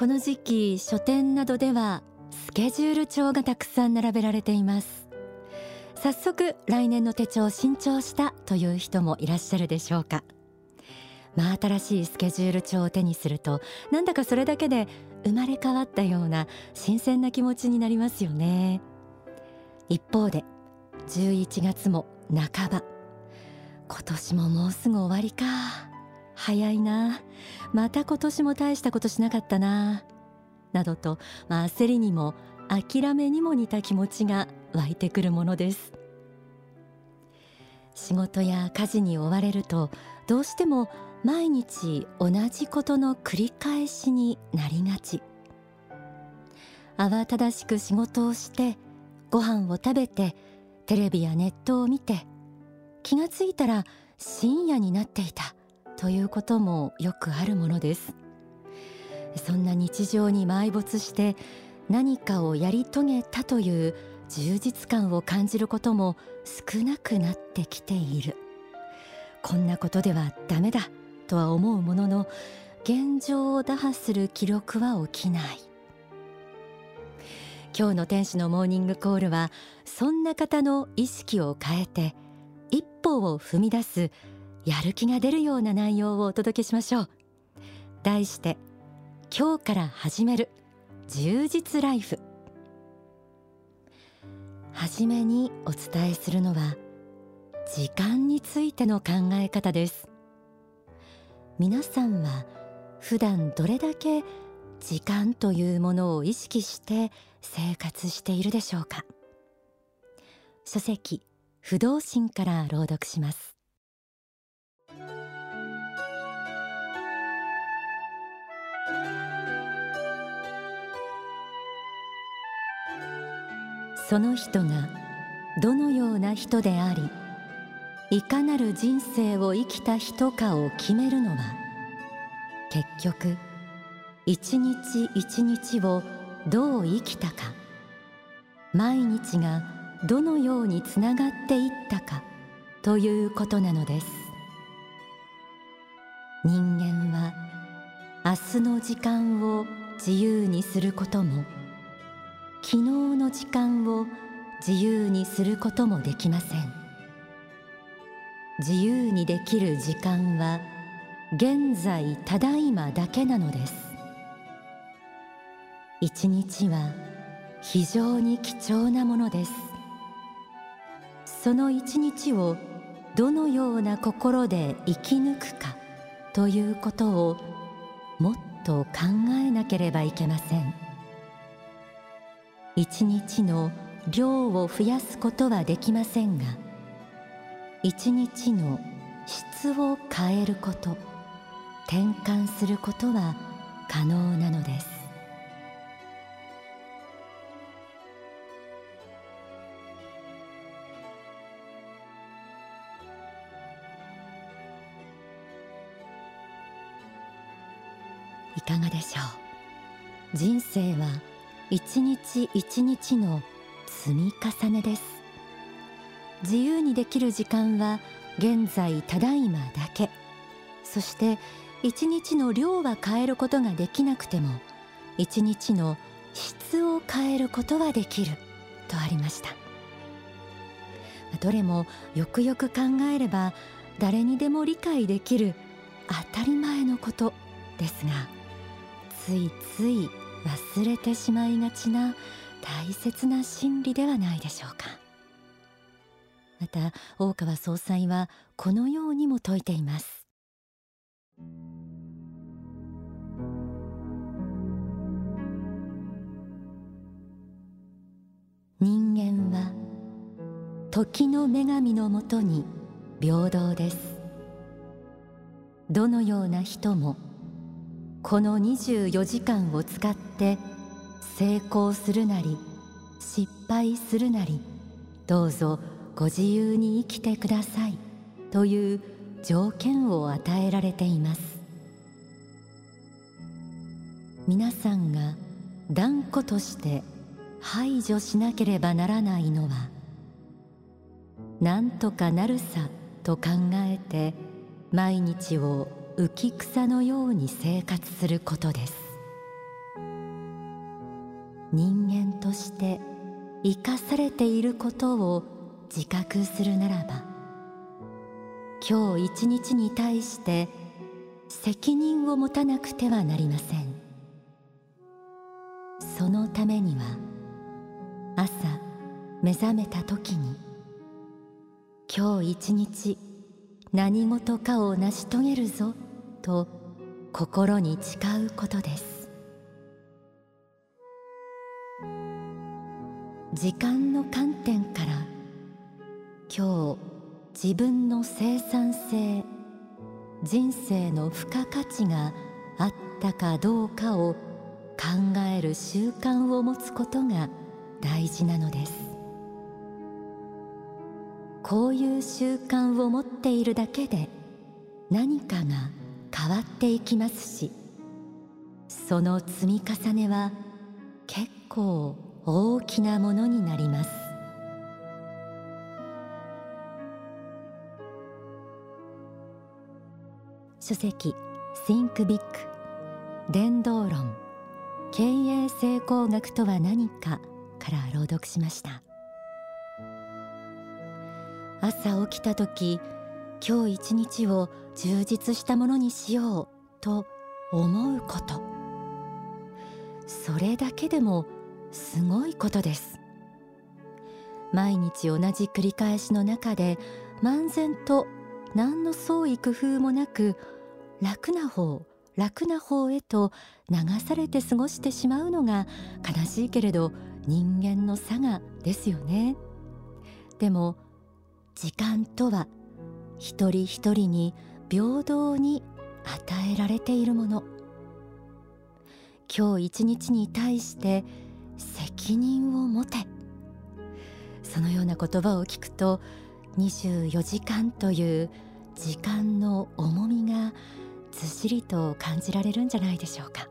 この時期書店などではスケジュール帳がたくさん並べられています。早速来年の手帳を新調したという人もいらっしゃるでしょうか。真新しいスケジュール帳を手にするとなんだかそれだけで生まれ変わったような新鮮な気持ちになりますよね。一方で11月も半ば。今年ももうすぐ終わりか。早いな。また今年も大したことしなかったな。などと、まあ、焦りにも諦めにも似た気持ちが湧いてくるものです。仕事や家事に追われるとどうしても毎日同じことの繰り返しになりがち。慌ただしく仕事をしてご飯を食べてテレビやネットを見て気がついたら深夜になっていた。ということもよくあるものです。そんな日常に埋没して何かをやり遂げたという充実感を感じることも少なくなってきている。こんなことではダメだとは思うものの現状を打破する記録は起きない。今日の天使のモーニングコールはそんな方の意識を変えて一歩を踏み出すやる気が出るような内容をお届けしましょう。題して今日から始める。充実ライフ。はじめにお伝えするのは時間についての考え方です。皆さんは普段どれだけ時間というものを意識して生活しているでしょうか？書籍不動心から朗読します。その人がどのような人でありいかなる人生を生きた人かを決めるのは結局一日一日をどう生きたか毎日がどのようにつながっていったかということなのです。人間は明日の時間を自由にすることも昨日の時間を自由にすることもできません。自由にできる時間は現在ただいまだけなのです。一日は非常に貴重なものです。その一日をどのような心で生き抜くかということをもっと考えなければいけません。一日の量を増やすことはできませんが一日の質を変えること転換することは可能なのです。いかがでしょう？人生は一日一日の積み重ねです。自由にできる時間は現在ただいまだけ。そして一日の量は変えることができなくても一日の質を変えることはできる。とありました。どれもよくよく考えれば誰にでも理解できる当たり前のことですがついつい忘れてしまいがちな大切な真理ではないでしょうか。また大川総裁はこのようにも説いています。人間は時の女神のもとに平等です。どのような人もこの24時間を使って成功するなり失敗するなりどうぞご自由に生きてくださいという条件を与えられています。皆さんが断固として排除しなければならないのはなんとかなるさと考えて毎日を浮き草のように生活することです。人間として生かされていることを自覚するならば今日一日に対して責任を持たなくてはなりません。そのためには朝目覚めた時に今日一日何事かを成し遂げるぞ。と心に誓うことです。時間の観点から今日自分の生産性人生の付加価値があったかどうかを考える習慣を持つことが大事なのです。こういう習慣を持っているだけで何かが変わっていきますしその積み重ねは結構大きなものになります。書籍 Think Big 伝道論経営成功学とは何かから朗読しました。朝起きた時今日一日を充実したものにしようと思うこと。それだけでもすごいことです。毎日同じ繰り返しの中で漫然と何の創意工夫もなく楽な方楽な方へと流されて過ごしてしまうのが悲しいけれど人間の差がですよね。でも時間とは一人一人に平等に与えられているもの。今日一日に対して責任を持て。そのような言葉を聞くと24時間という時間の重みがずっしりと感じられるんじゃないでしょうか。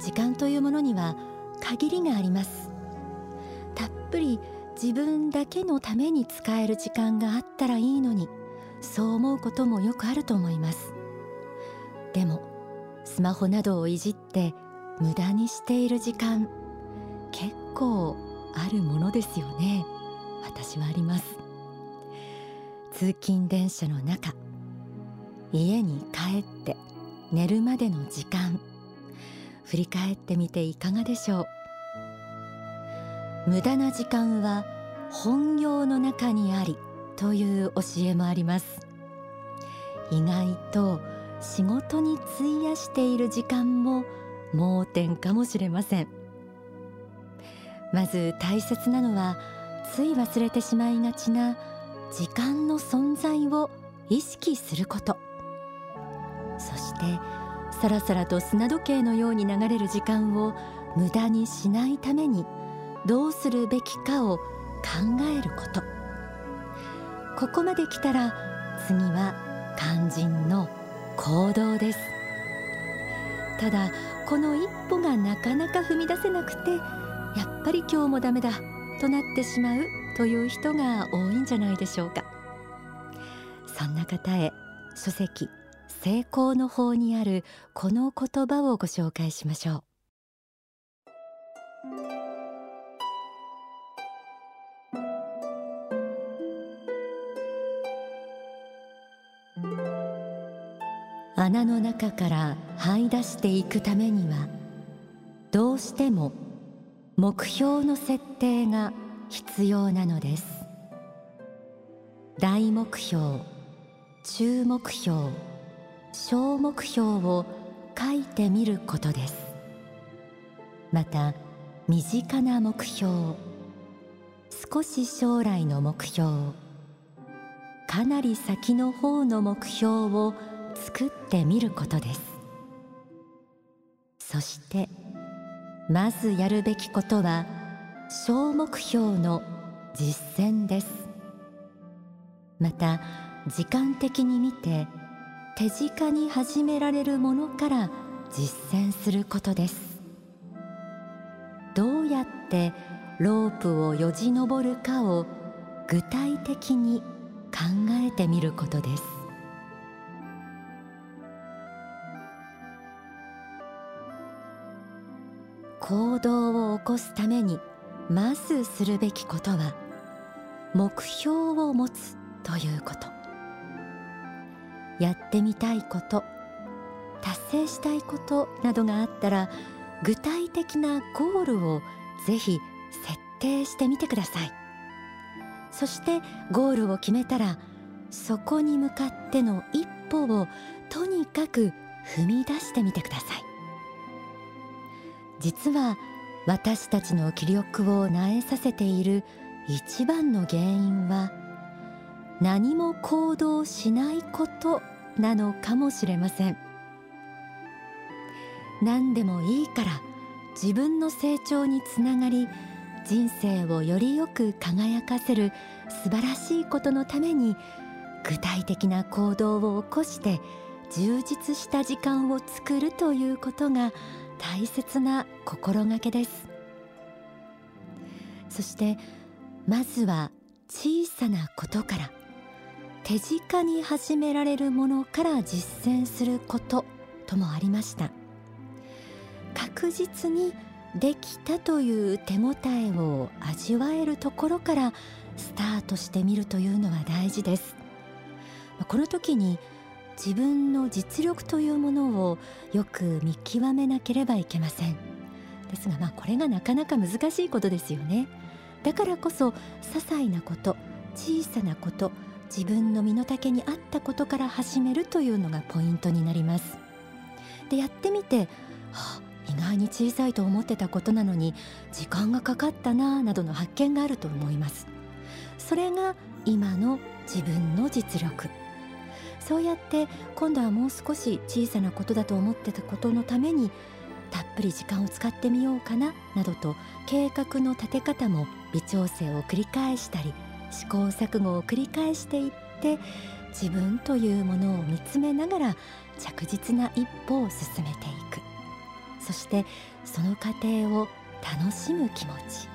時間というものには限りがあります。たっぷり自分だけのために使える時間があったらいいのにそう思うこともよくあると思います。でもスマホなどをいじって無駄にしている時間結構あるものですよね。私はあります。通勤電車の中家に帰って寝るまでの時間振り返ってみていかがでしょう。無駄な時間は本業の中にありという教えもあります。意外と仕事に費やしている時間も盲点かもしれません。まず大切なのはつい忘れてしまいがちな時間の存在を意識すること。そしてさらさらと砂時計のように流れる時間を無駄にしないためにどうするべきかを考えること。ここまで来たら次は肝心の行動です。ただこの一歩がなかなか踏み出せなくてやっぱり今日もダメだとなってしまうという人が多いんじゃないでしょうか。そんな方へ書籍成功の方にあるこの言葉をご紹介しましょう。穴の中から這い出していくためにはどうしても目標の設定が必要なのです。大目標中目標小目標を書いてみることです。また身近な目標少し将来の目標かなり先の方の目標を作ってみることです。そしてまずやるべきことは小目標の実践です。また時間的に見て手近に始められるものから実践することです。どうやってロープをよじ登るかを具体的に考えてみることです。行動を起こすためにまずするべきことは目標を持つということ。やってみたいこと達成したいことなどがあったら具体的なゴールをぜひ設定してみてください。そしてゴールを決めたらそこに向かっての一歩をとにかく踏み出してみてください。実は私たちの気力をなえさせている一番の原因は何も行動しないことなのかもしれません。何でもいいから自分の成長につながり人生をよりよく輝かせる素晴らしいことのために具体的な行動を起こして充実した時間を作るということが大切な心がけです。そしてまずは小さなことから手近に始められるものから実践することともありました。確実にできたという手応えを味わえるところからスタートしてみるというのは大事です。この時に自分の実力というものをよく見極めなければいけません。ですがまあこれがなかなか難しいことですよね。だからこそ些細なこと小さなこと自分の身の丈に合ったことから始めるというのがポイントになります。でやってみて、はあ、意外に小さいと思ってたことなのに時間がかかったななどの発見があると思います。それが今の自分の実力。そうやって今度はもう少し小さなことだと思ってたことのためにたっぷり時間を使ってみようかななどと計画の立て方も微調整を繰り返したり試行錯誤を繰り返していって自分というものを見つめながら着実な一歩を進めていく。そしてその過程を楽しむ気持ち。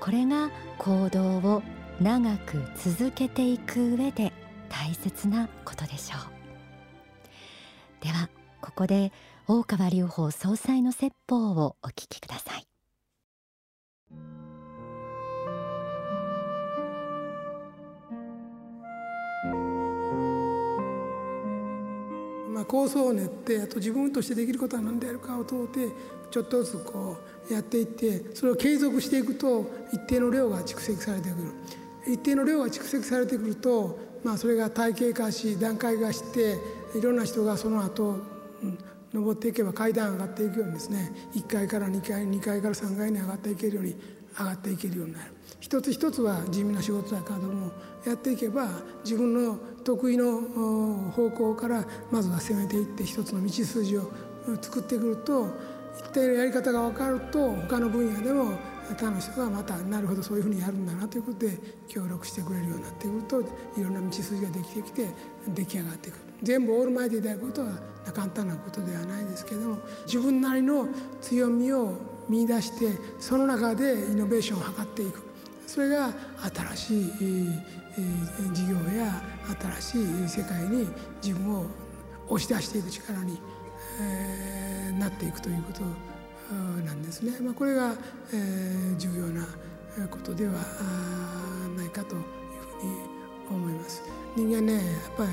これが行動を長く続けていく上で大切なことでしょう。ではここで大川隆法総裁の説法をお聞きください。まあ、構想を練ってあと自分としてできることは何であるかを問うてちょっとずつこうやっていってそれを継続していくと一定の量が蓄積されてくる。一定の量が蓄積されてくるとまあ、それが体系化し段階化していろんな人がその後、うん、登っていけば階段上がっていくようにですね。1階から2階2階から3階に上がっていけるように上がっていけるようになる。一つ一つは地味な仕事だけどもやっていけば自分の得意の方向からまずは攻めていって一つの道筋を作ってくると一定のやり方が分かると他の分野でも他の人がまたなるほどそういうふうにやるんだなということで協力してくれるようになってくるといろんな道筋ができてきて出来上がってく。る全部オールマイティでやることは簡単なことではないですけども自分なりの強みを見出してその中でイノベーションを図っていく。それが新しい事業や新しい世界に自分を押し出していく力に、えなっていくということなんですね。まあ、これが、えー、重要なことではないかというふうに思います。人間ねやっぱ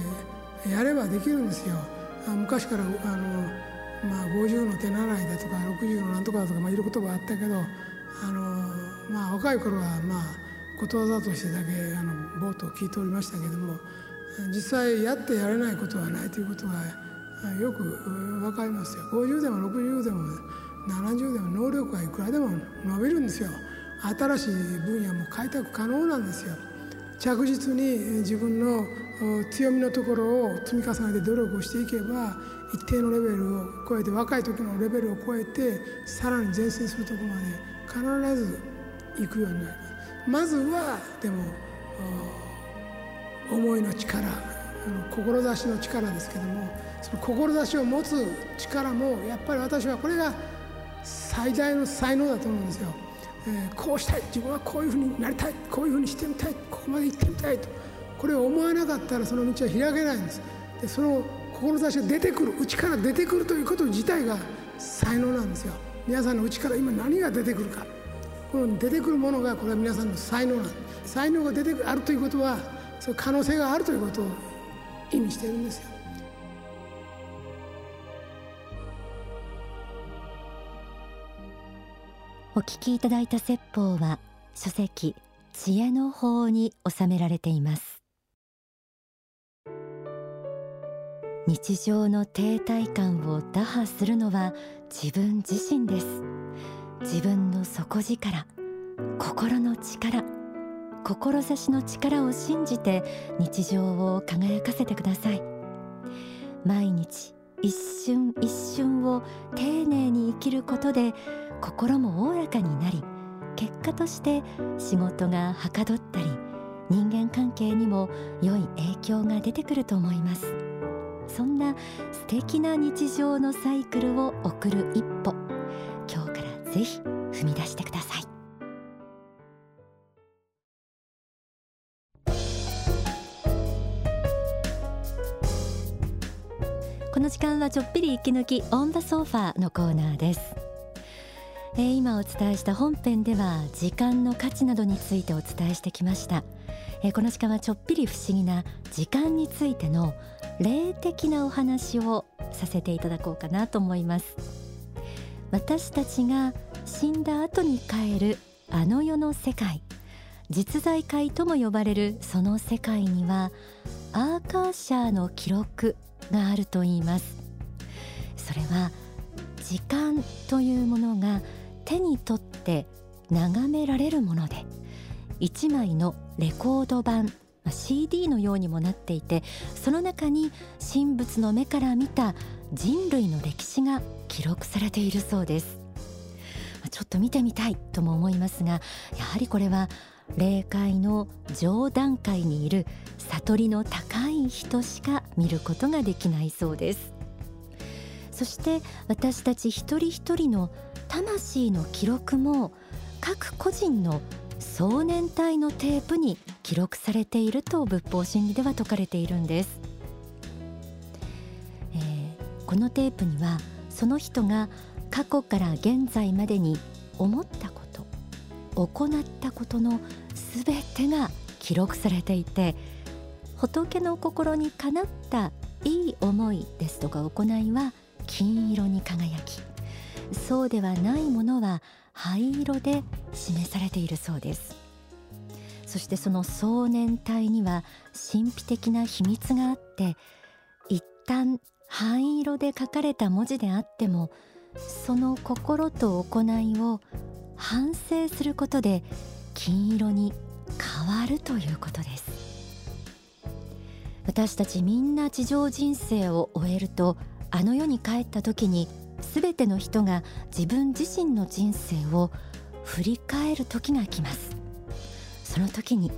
りやればできるんですよ。昔からあの、まあ、50の手習いだとか60のなんとかだとか、まあ、いろ言葉あったけどあの、まあ、若い頃はまあことわざとしてだけあの冒頭聞いておりましたけども実際やってやれないことはないということがよく分かりますよ。50でも60でも70でも能力がいくらでも伸びるんですよ。新しい分野も開拓可能なんですよ。着実に自分の強みのところを積み重ねて努力をしていけば一定のレベルを超えて若い時のレベルを超えてさらに前進するところまで必ず行くようになります。まずはでも思いの力志の力ですけどもその志を持つ力もやっぱり私はこれが最大の才能だと思うんですよ、えー、こうしたい自分はこういうふうになりたいこういうふうにしてみたいここまで行ってみたいと。これを思わなかったらその道は開けないんです。でその志が出てくる内から出てくるということ自体が才能なんですよ。皆さんの内から今何が出てくるか。この出てくるものがこれは皆さんの才能なんです。才能が出てあるということはその可能性があるということを意味してるんですよ。お聞きいただいた説法は書籍知恵の法に収められています。日常の停滞感を打破するのは自分自身です。自分の底力心の力志の力を信じて日常を輝かせてください。毎日一瞬一瞬を丁寧に生きることで心もおおらかになり結果として仕事がはかどったり人間関係にも良い影響が出てくると思います。そんな素敵な日常のサイクルを送る一歩今日からぜひ踏み出してください。この時間はちょっぴり息抜きオンダソファーのコーナーです。えー、今お伝えした本編では時間の価値などについてお伝えしてきました、えー、この時間はちょっぴり不思議な時間についての霊的なお話をさせていただこうかなと思います。私たちが死んだ後に帰るあの世の世界実在界とも呼ばれるその世界にはアーカーシャーの記録があると言います。それは時間というものが手に取って眺められるもので1枚のレコード版 CD のようにもなっていてその中に神仏の目から見た人類の歴史が記録されているそうです。ちょっと見てみたいとも思いますがやはりこれは霊界の上段階にいる悟りの高い人しか見ることができないそうです。そして私たち一人一人の魂の記録も各個人の壮年体のテープに記録されていると仏法真理では説かれているんです、えー、このテープにはその人が過去から現在までに思ったこと行ったことのすべてが記録されていて仏の心にかなったいい思いですとか行いは金色に輝きそうではないものは灰色で示されているそうです。そしてその壮年体には神秘的な秘密があって一旦灰色で書かれた文字であってもその心と行いを反省することで金色に変わるということです。私たちみんな地上人生を終えるとあの世に帰った時に全ての人が自分自身の人生を振り返る時が来ますその時に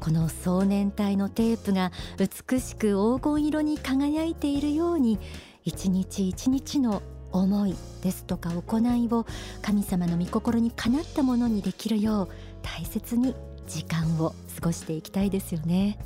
この壮年体のテープが美しく黄金色に輝いているように一日一日の思いですとか行いを神様の御心にかなったものにできるよう大切に時間を過ごしていきたいですよね。